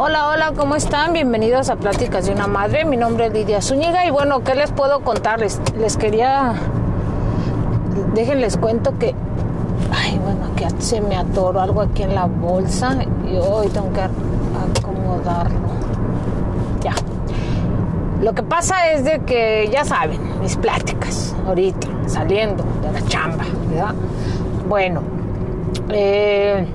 Hola, hola, ¿cómo están? Bienvenidos a Pláticas de una Madre. Mi nombre es Lidia Zúñiga y bueno, ¿qué les puedo contarles? Les quería... Déjenles cuento que... Ay, bueno, que se me atoró algo aquí en la bolsa y hoy tengo que acomodarlo. Ya. Lo que pasa es de que, ya saben, mis pláticas, ahorita, saliendo de la chamba, ¿verdad? Bueno, eh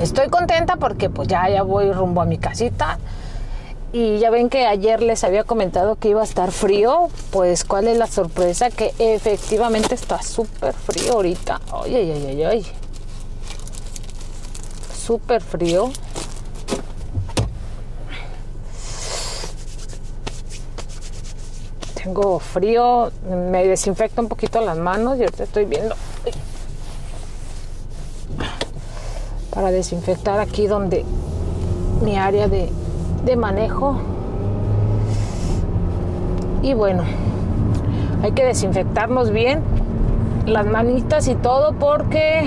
Estoy contenta porque pues ya, ya voy rumbo a mi casita. Y ya ven que ayer les había comentado que iba a estar frío. Pues cuál es la sorpresa que efectivamente está súper frío ahorita. Ay, ay, ay, ay, ay. Súper frío. Tengo frío, me desinfecto un poquito las manos y ahorita estoy viendo para desinfectar aquí donde mi área de, manejo. Y bueno, hay que desinfectarnos bien las manitas y todo porque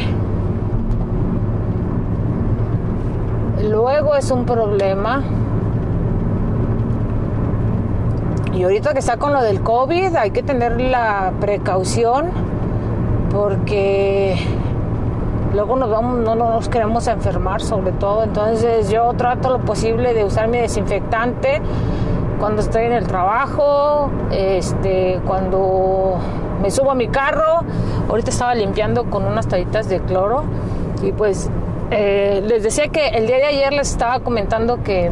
luego es un problema. Y ahorita que está con lo del COVID hay que tener la precaución porque luego no nos queremos enfermar sobre todo. Entonces yo trato lo posible de usar mi desinfectante cuando estoy en el trabajo, este, cuando me subo a mi carro. Ahorita estaba limpiando con unas toallitas de cloro y pues eh, les decía que el día de ayer les estaba comentando que,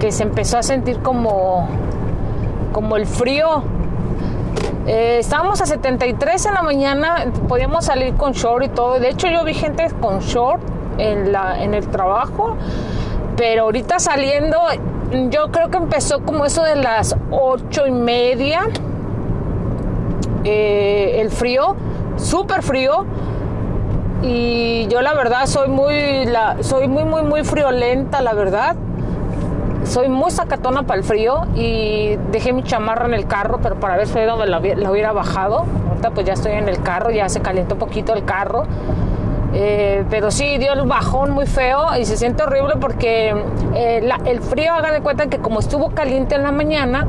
que se empezó a sentir como, como el frío eh, estábamos a 73 en la mañana, podíamos salir con short y todo. De hecho, yo vi gente con short en, la, en el trabajo, pero ahorita saliendo, yo creo que empezó como eso de las ocho y media. Eh, el frío, súper frío. Y yo la verdad soy muy, la, soy muy, muy, muy friolenta, la verdad soy muy sacatona para el frío y dejé mi chamarra en el carro, pero para ver si donde la, hubiera bajado. Ahorita pues ya estoy en el carro, ya se calentó un poquito el carro. Eh, pero sí, dio el bajón muy feo y se siente horrible porque eh, el frío, hagan de cuenta que como estuvo caliente en la mañana,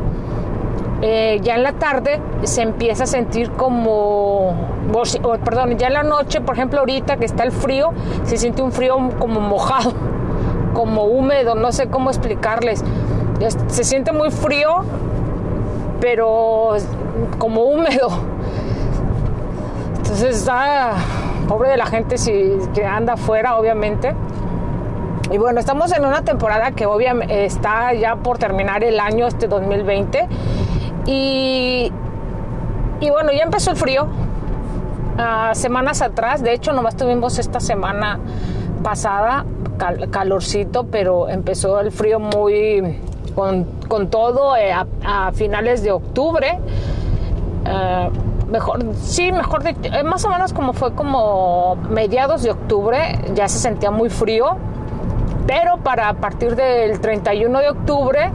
eh, ya en la tarde se empieza a sentir como, perdón, ya en la noche, por ejemplo, ahorita que está el frío, se siente un frío como mojado como húmedo, no sé cómo explicarles. Se siente muy frío, pero como húmedo. Entonces está pobre de la gente si que anda afuera, obviamente. Y bueno, estamos en una temporada que obviamente está ya por terminar el año este 2020. Y, y bueno, ya empezó el frío. Ah, semanas atrás, de hecho, nomás tuvimos esta semana pasada calorcito, pero empezó el frío muy con, todo eh, a, finales de octubre. Eh, mejor, sí, mejor, de, eh, más o menos como fue como mediados de octubre, ya se sentía muy frío, pero para a partir del 31 de octubre,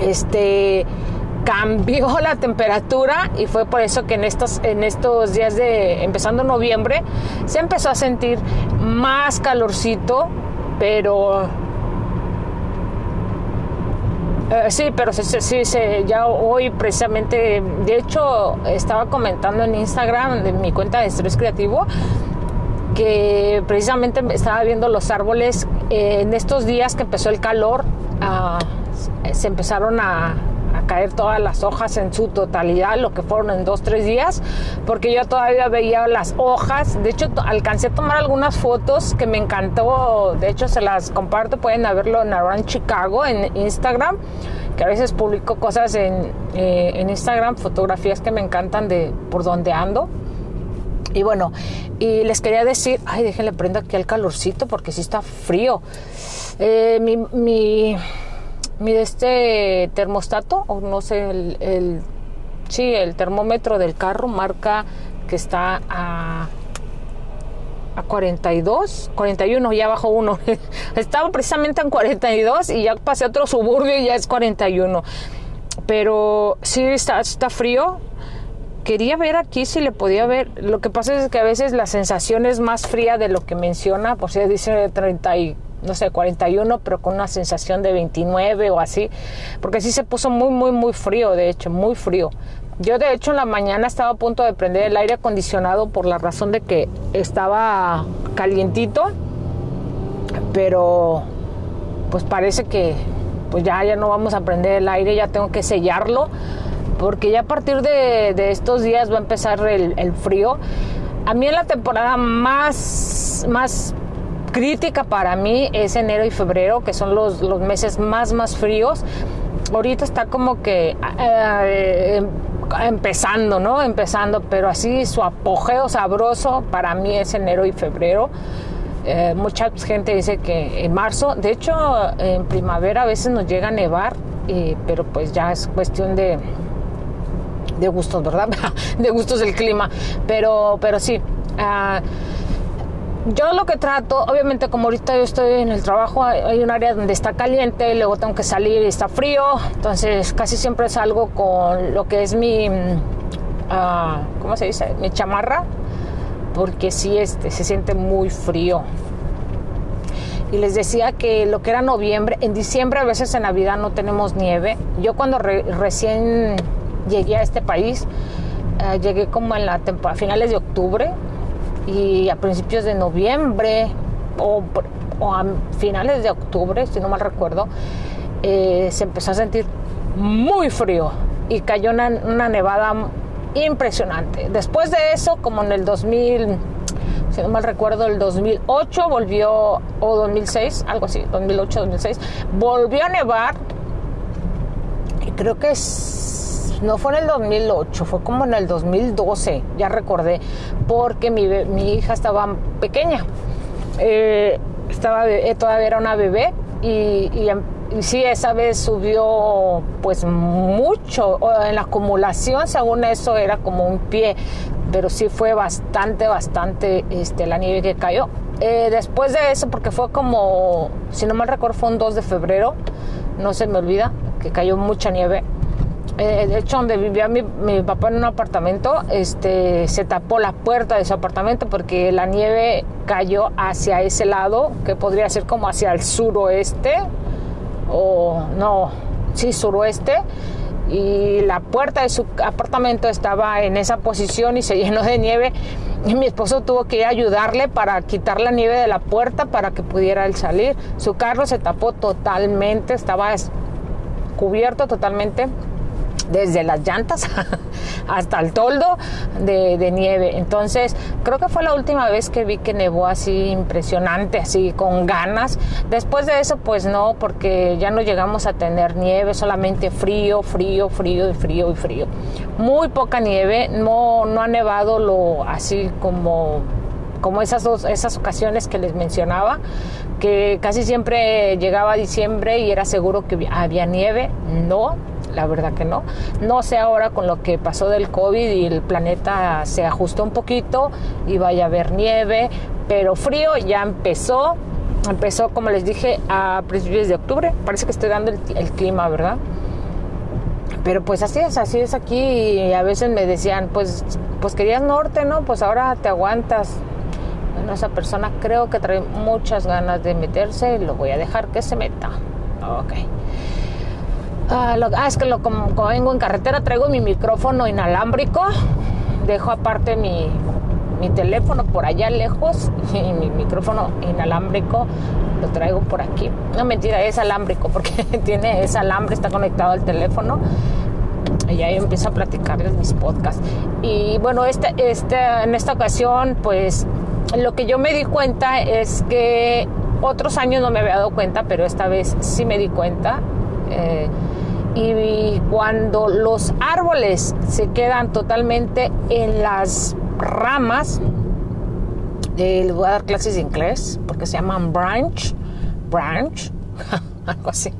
este cambió la temperatura y fue por eso que en estos, en estos días de empezando noviembre se empezó a sentir más calorcito, pero eh, sí, pero sí, sí, ya hoy precisamente, de hecho, estaba comentando en Instagram de mi cuenta de estrés creativo que precisamente estaba viendo los árboles eh, en estos días que empezó el calor, ah, se empezaron a, caer todas las hojas en su totalidad, lo que fueron en dos, tres días, porque yo todavía veía las hojas. De hecho, alcancé a tomar algunas fotos que me encantó. De hecho, se las comparto. Pueden verlo en Around Chicago en Instagram, que a veces publico cosas en, eh, en Instagram, fotografías que me encantan de por donde ando. Y bueno, y les quería decir, ay, déjenle prendo aquí al calorcito porque sí está frío. Eh, mi mide este termostato, o no sé, el, el, sí, el termómetro del carro marca que está a, a 42, 41, ya bajó uno. Estaba precisamente en 42 y ya pasé a otro suburbio y ya es 41. Pero sí está, está frío. Quería ver aquí si le podía ver. Lo que pasa es que a veces la sensación es más fría de lo que menciona, por si dice 30 no sé, 41, pero con una sensación de 29 o así, porque sí se puso muy, muy, muy frío, de hecho, muy frío. Yo de hecho en la mañana estaba a punto de prender el aire acondicionado por la razón de que estaba calientito, pero pues parece que pues ya, ya no vamos a prender el aire, ya tengo que sellarlo, porque ya a partir de, estos días va a empezar el, el frío. A mí en la temporada más, más crítica para mí es enero y febrero, que son los, los meses más, más fríos. Ahorita está como que eh, empezando, ¿no? Empezando, pero así su apogeo sabroso para mí es enero y febrero. Eh, mucha gente dice que en marzo, de hecho en primavera a veces nos llega a nevar, pero pues ya es cuestión de, de gustos, ¿verdad? de gustos del clima, pero, pero sí. Uh, yo lo que trato, obviamente como ahorita yo estoy en el trabajo, hay un área donde está caliente, luego tengo que salir y está frío, entonces casi siempre salgo con lo que es mi, uh, ¿cómo se dice? Mi chamarra, porque sí este, se siente muy frío. Y les decía que lo que era noviembre, en diciembre a veces en Navidad no tenemos nieve. Yo cuando recién llegué a este país, uh, llegué como en la a finales de octubre, y a principios de noviembre o, a finales de octubre, si no mal recuerdo, eh, se empezó a sentir muy frío y cayó una, nevada impresionante. Después de eso, como en el 2000, si no mal recuerdo, el 2008 volvió, o 2006, algo así, 2008, 2006, volvió a nevar y creo que es no fue en el 2008, fue como en el 2012, ya recordé, porque mi, mi hija estaba pequeña. Eh, estaba, eh, todavía era una bebé y, y, sí, esa vez subió pues mucho. En la acumulación, según eso, era como un pie, pero sí fue bastante, bastante este, la nieve que cayó. Eh, después de eso, porque fue como, si no mal recuerdo, fue un 2 de febrero, no se me olvida, que cayó mucha nieve. Eh, de hecho, donde vivía mi, papá en un apartamento, este, se tapó la puerta de su apartamento porque la nieve cayó hacia ese lado, que podría ser como hacia el suroeste, o no, sí, suroeste, y la puerta de su apartamento estaba en esa posición y se llenó de nieve. Y mi esposo tuvo que ayudarle para quitar la nieve de la puerta para que pudiera él salir. Su carro se tapó totalmente, estaba cubierto totalmente desde las llantas hasta el toldo de, nieve. Entonces, creo que fue la última vez que vi que nevó así impresionante, así con ganas. Después de eso, pues no, porque ya no llegamos a tener nieve, solamente frío, frío, frío y frío y frío. Muy poca nieve, no, no ha nevado lo así como como esas dos esas ocasiones que les mencionaba que casi siempre llegaba diciembre y era seguro que había nieve no la verdad que no. No sé ahora con lo que pasó del COVID y el planeta se ajustó un poquito y vaya a haber nieve, pero frío ya empezó. Empezó, como les dije, a principios de octubre. Parece que estoy dando el, clima, ¿verdad? Pero pues así es, así es aquí y a veces me decían, pues, pues querías norte, ¿no? Pues ahora te aguantas. Bueno, esa persona creo que trae muchas ganas de meterse y lo voy a dejar que se meta. Ok. Ah, ah, es que lo, como, vengo en carretera traigo mi micrófono inalámbrico. Dejo aparte mi, mi teléfono por allá lejos y mi micrófono inalámbrico lo traigo por aquí. No mentira, es alámbrico porque tiene ese alambre, está conectado al teléfono. Y ahí empiezo a platicarles mis podcasts. Y bueno, este, este, en esta ocasión, pues lo que yo me di cuenta es que otros años no me había dado cuenta, pero esta vez sí me di cuenta. Eh, y cuando los árboles se quedan totalmente en las ramas, eh, les voy a dar clases de inglés porque se llaman branch, branch, algo así.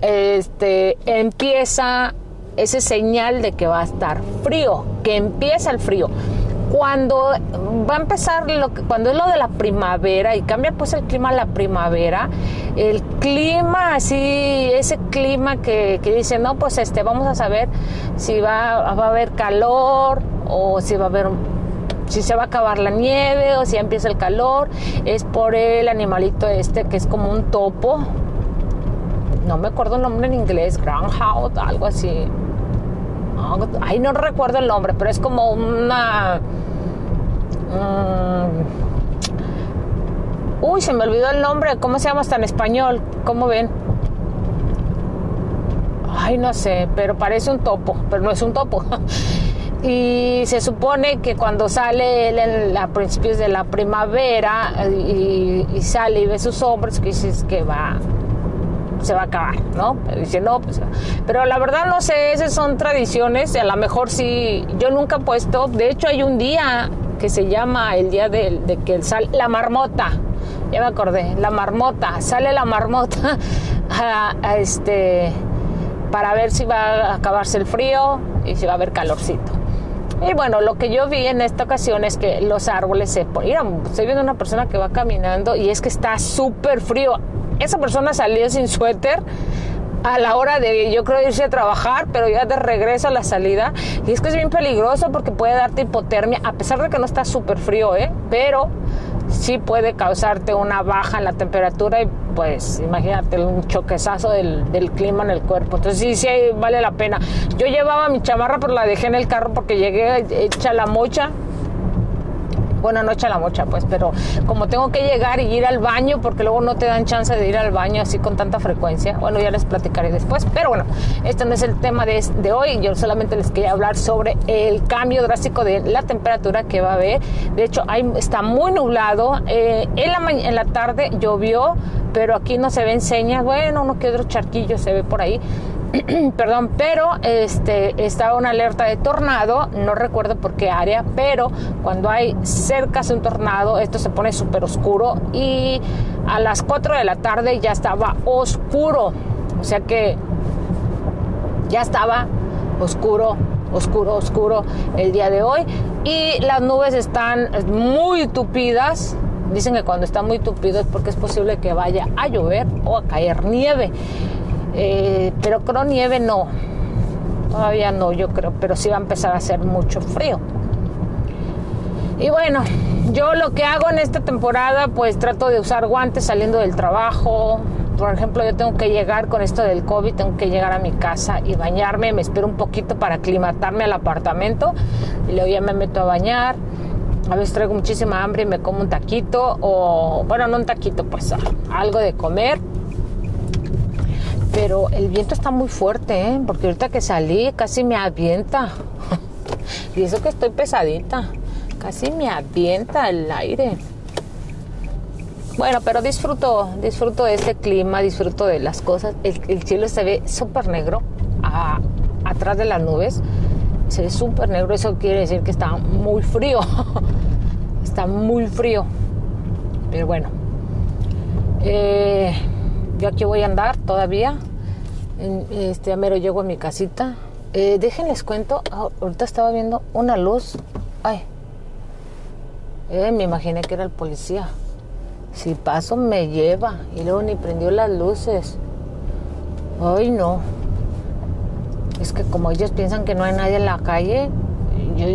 Este empieza ese señal de que va a estar frío, que empieza el frío cuando va a empezar lo que, cuando es lo de la primavera y cambia pues el clima la primavera, el clima así, ese clima que, que dice, no, pues este, vamos a saber si va, va a haber calor o si va a haber si se va a acabar la nieve o si empieza el calor, es por el animalito este que es como un topo. No me acuerdo el nombre en inglés, groundhog, algo así. Ay, no recuerdo el nombre, pero es como una... Mm, uy, se me olvidó el nombre. ¿Cómo se llama hasta en español? ¿Cómo ven? Ay, no sé, pero parece un topo, pero no es un topo. y se supone que cuando sale él a principios de la primavera y, sale y ve sus hombres, que dices que va se va a acabar, ¿no? Pero dice, no, pues... Pero la verdad no sé, esas son tradiciones, a lo mejor sí, yo nunca he puesto, de hecho hay un día que se llama el día de, de que sale la marmota, ya me acordé, la marmota, sale la marmota este para ver si va a acabarse el frío y si va a haber calorcito. Y bueno, lo que yo vi en esta ocasión es que los árboles se ponían. Estoy viendo una persona que va caminando y es que está súper frío. Esa persona salió sin suéter a la hora de, yo creo, irse a trabajar, pero ya de regreso a la salida. Y es que es bien peligroso porque puede darte hipotermia, a pesar de que no está súper frío, ¿eh? Pero sí puede causarte una baja en la temperatura y pues imagínate un choquezazo del, del, clima en el cuerpo. Entonces sí, sí vale la pena. Yo llevaba mi chamarra pero la dejé en el carro porque llegué hecha la mocha bueno, no echa la mocha, pues, pero como tengo que llegar y ir al baño, porque luego no te dan chance de ir al baño así con tanta frecuencia, bueno, ya les platicaré después, pero bueno, este no es el tema de, de hoy, yo solamente les quería hablar sobre el cambio drástico de la temperatura que va a haber, de hecho, está muy nublado, eh, en, la en la tarde llovió, pero aquí no se ven señas, bueno, uno que otro charquillo se ve por ahí, perdón, pero este, estaba una alerta de tornado, no recuerdo por qué área, pero cuando hay cerca de un tornado, esto se pone súper oscuro y a las 4 de la tarde ya estaba oscuro, o sea que ya estaba oscuro, oscuro, oscuro el día de hoy y las nubes están muy tupidas. Dicen que cuando está muy tupido es porque es posible que vaya a llover o a caer nieve. Eh, pero con nieve no, todavía no, yo creo, pero sí va a empezar a hacer mucho frío. Y bueno, yo lo que hago en esta temporada, pues trato de usar guantes saliendo del trabajo. Por ejemplo, yo tengo que llegar con esto del COVID, tengo que llegar a mi casa y bañarme, me espero un poquito para aclimatarme al apartamento y luego ya me meto a bañar. A veces traigo muchísima hambre y me como un taquito o, bueno, no un taquito, pues algo de comer pero el viento está muy fuerte, ¿eh? porque ahorita que salí casi me avienta. y eso que estoy pesadita, casi me avienta el aire. Bueno, pero disfruto, disfruto de este clima, disfruto de las cosas. El, cielo se ve súper negro atrás de las nubes. Se ve súper negro, eso quiere decir que está muy frío. está muy frío. Pero bueno. Eh, yo aquí voy a andar todavía. este, mero llego a mi casita. Eh, déjenles cuento, ah, ahorita estaba viendo una luz. Ay, eh, me imaginé que era el policía. Si paso me lleva y luego ni prendió las luces. Ay, no. Es que como ellos piensan que no hay nadie en la calle, yo,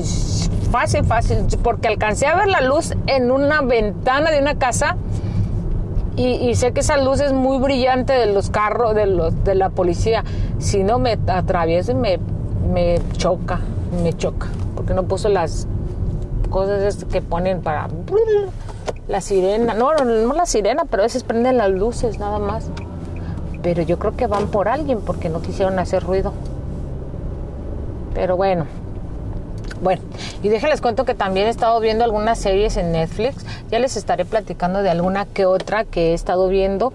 fácil, fácil, porque alcancé a ver la luz en una ventana de una casa y, sé que esa luz es muy brillante de los carros, de, los, de la policía. Si no me atravieso y me, me choca, me choca. Porque no puso las cosas que ponen para la sirena. No, no, la sirena, pero a veces prenden las luces nada más. Pero yo creo que van por alguien porque no quisieron hacer ruido. Pero bueno. Bueno, y déjenles cuento que también he estado viendo algunas series en Netflix. Ya les estaré platicando de alguna que otra que he estado viendo.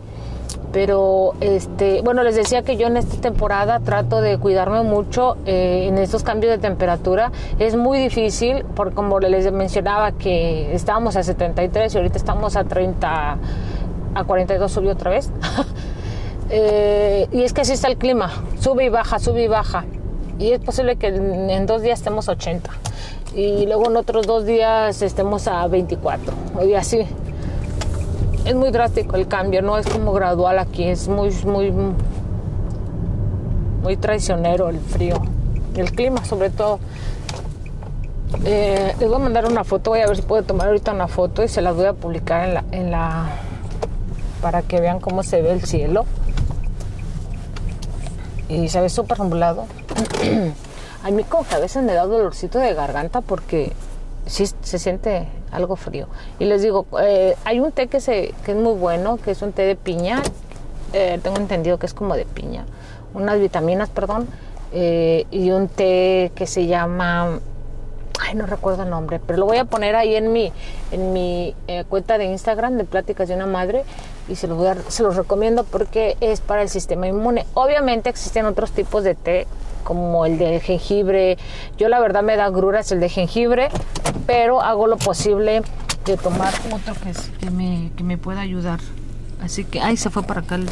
Pero, este, bueno, les decía que yo en esta temporada trato de cuidarme mucho eh, en estos cambios de temperatura. Es muy difícil, porque como les mencionaba que estábamos a 73 y ahorita estamos a 30, a 42 subió otra vez. Eh, y es que así está el clima, sube y baja, sube y baja y es posible que en, dos días estemos a 80 y luego en otros dos días estemos a 24 y así es muy drástico el cambio no es como gradual aquí es muy muy muy traicionero el frío el clima sobre todo Eh, les voy a mandar una foto, voy a ver si puedo tomar ahorita una foto y se las voy a publicar en la, en la para que vean cómo se ve el cielo. Y se ve súper nublado. a mí como que a veces me da dolorcito de garganta porque sí se siente algo frío. Y les digo, eh, hay un té que, se, que es muy bueno, que es un té de piña. Eh, tengo entendido que es como de piña. Unas vitaminas, perdón. Eh, y un té que se llama no recuerdo el nombre pero lo voy a poner ahí en mi en mi cuenta de Instagram de pláticas de una madre y se los voy a, se los recomiendo porque es para el sistema inmune obviamente existen otros tipos de té como el de jengibre. Yo la verdad me da gruras el de jengibre, pero hago lo posible de tomar otro que, que, me, que me pueda ayudar. Así que, ay, se fue para acá el,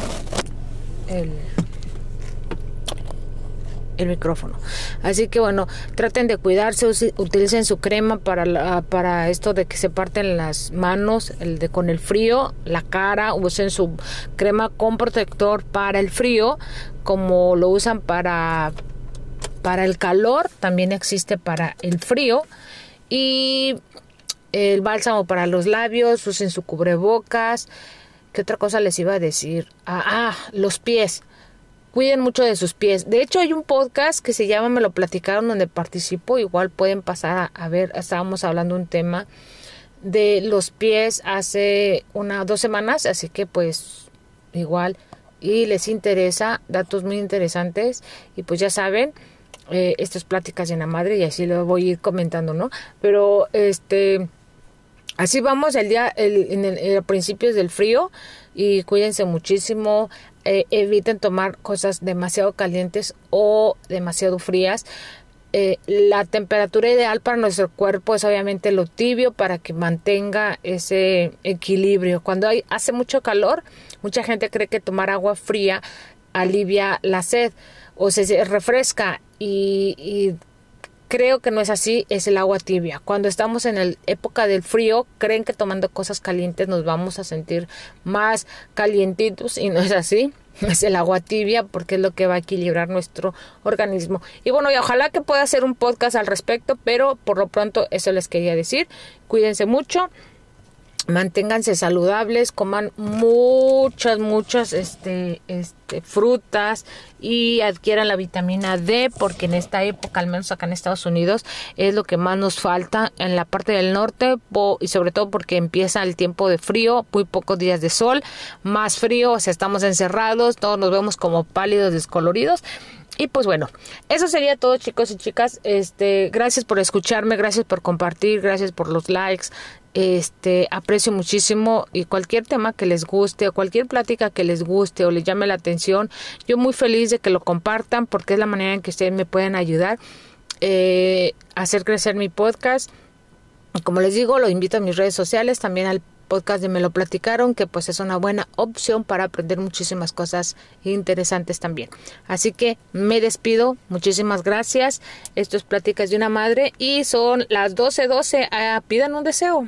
el micrófono. Así que bueno, traten de cuidarse, utilicen su crema para, para esto de que se parten las manos, el de con el frío, la cara, usen su crema con protector para el frío, como lo usan para para el calor, también existe para el frío. Y el bálsamo para los labios, usen su cubrebocas. ¿Qué otra cosa les iba a decir? Ah, ah, los pies. Cuiden mucho de sus pies. De hecho, hay un podcast que se llama Me lo platicaron donde participo. Igual pueden pasar a, ver. Estábamos hablando un tema de los pies hace una dos semanas. Así que pues igual. Y les interesa datos muy interesantes. Y pues ya saben eh, estas pláticas en la madre y así lo voy a ir comentando, ¿no? Pero este, así vamos el día, el, en el, principios del frío y cuídense muchísimo. Eh, eviten tomar cosas demasiado calientes o demasiado frías. Eh, la temperatura ideal para nuestro cuerpo es obviamente lo tibio para que mantenga ese equilibrio. Cuando hay, hace mucho calor, mucha gente cree que tomar agua fría alivia la sed o se refresca y, creo que no es así, es el agua tibia. Cuando estamos en la época del frío, creen que tomando cosas calientes nos vamos a sentir más calientitos y no es así. Es el agua tibia porque es lo que va a equilibrar nuestro organismo. Y bueno, y ojalá que pueda hacer un podcast al respecto, pero por lo pronto eso les quería decir. Cuídense mucho manténganse saludables, coman muchas, muchas este, este, frutas y adquieran la vitamina D porque en esta época, al menos acá en Estados Unidos, es lo que más nos falta en la parte del norte y sobre todo porque empieza el tiempo de frío, muy pocos días de sol, más frío, o sea, estamos encerrados, todos nos vemos como pálidos, descoloridos. Y pues bueno, eso sería todo chicos y chicas. Este, gracias por escucharme, gracias por compartir, gracias por los likes, este aprecio muchísimo y cualquier tema que les guste o cualquier plática que les guste o les llame la atención yo muy feliz de que lo compartan porque es la manera en que ustedes me pueden ayudar eh, a hacer crecer mi podcast. Como les digo lo invito a mis redes sociales también al podcast de Me lo platicaron que pues es una buena opción para aprender muchísimas cosas interesantes también. Así que me despido. Muchísimas gracias. Esto es pláticas de una madre y son las 12:12 12. Ah, pidan un deseo